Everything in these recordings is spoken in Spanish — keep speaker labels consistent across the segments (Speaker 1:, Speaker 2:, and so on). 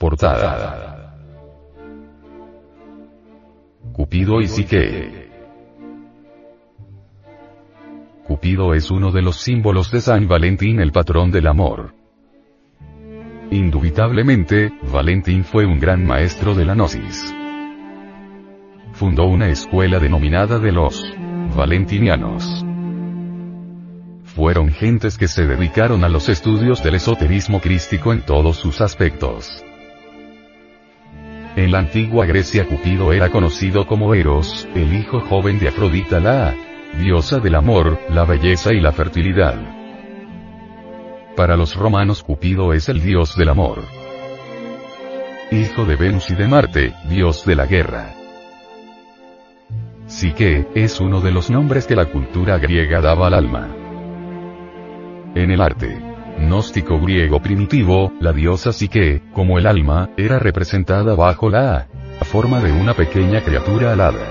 Speaker 1: Portada. Cupido y Psique. Cupido es uno de los símbolos de San Valentín, el patrón del amor. Indubitablemente, Valentín fue un gran maestro de la gnosis. Fundó una escuela denominada de los valentinianos. Fueron gentes que se dedicaron a los estudios del esoterismo crístico en todos sus aspectos. En la antigua Grecia Cupido era conocido como Eros, el hijo joven de Afrodita la diosa del amor, la belleza y la fertilidad. Para los romanos Cupido es el dios del amor. Hijo de Venus y de Marte, dios de la guerra. Psique, es uno de los nombres que la cultura griega daba al alma. En el arte gnóstico griego primitivo, la diosa Psique, como el alma, era representada bajo la forma de una pequeña criatura alada.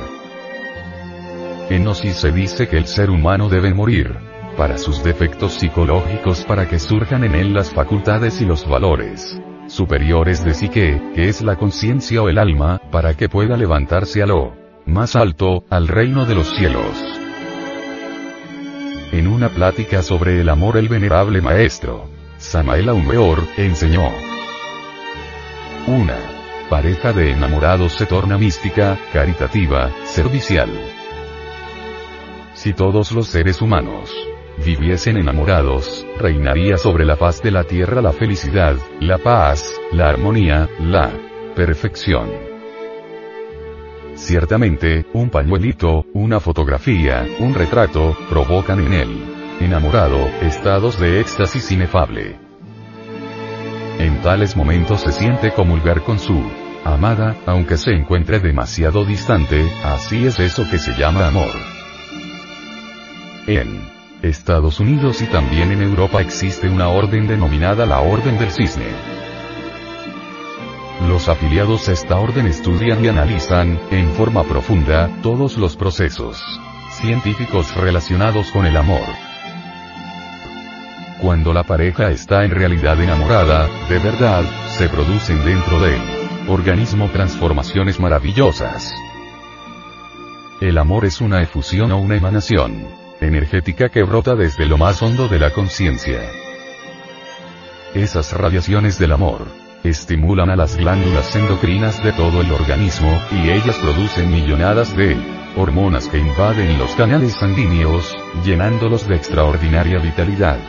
Speaker 1: En Gnosis se dice que el ser humano debe morir, para sus defectos psicológicos para que surjan en él las facultades y los valores superiores de psique, que es la conciencia o el alma, para que pueda levantarse a lo más alto, al reino de los cielos. En una plática sobre el amor el venerable maestro, Samael Aumeor, enseñó. Una pareja de enamorados se torna mística, caritativa, servicial. Si todos los seres humanos viviesen enamorados, reinaría sobre la faz de la tierra la felicidad, la paz, la armonía, la perfección. Ciertamente, un pañuelito, una fotografía, un retrato, provocan en él, enamorado, estados de éxtasis inefable. En tales momentos se siente comulgar con su amada, aunque se encuentre demasiado distante, así es eso que se llama amor. En Estados Unidos y también en Europa existe una orden denominada la Orden del Cisne. Los afiliados a esta orden estudian y analizan, en forma profunda, todos los procesos científicos relacionados con el amor. Cuando la pareja está en realidad enamorada, de verdad, se producen dentro del organismo transformaciones maravillosas. El amor es una efusión o una emanación energética que brota desde lo más hondo de la conciencia. Esas radiaciones del amor estimulan a las glándulas endocrinas de todo el organismo, y ellas producen millonadas de hormonas que invaden los canales sanguíneos, llenándolos de extraordinaria vitalidad.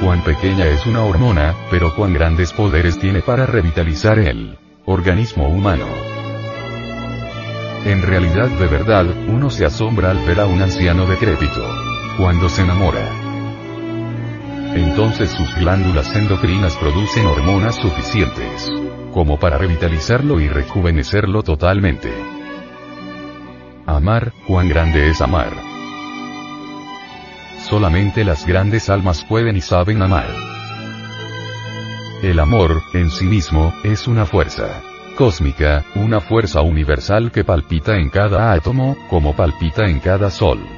Speaker 1: Cuán pequeña es una hormona, pero cuán grandes poderes tiene para revitalizar el organismo humano. En realidad de verdad, uno se asombra al ver a un anciano decrépito. Cuando se enamora entonces sus glándulas endocrinas producen hormonas suficientes como para revitalizarlo y rejuvenecerlo totalmente. Amar, cuán grande es amar. Solamente las grandes almas pueden y saben amar. El amor, en sí mismo, es una fuerza cósmica, una fuerza universal que palpita en cada átomo, como palpita en cada sol.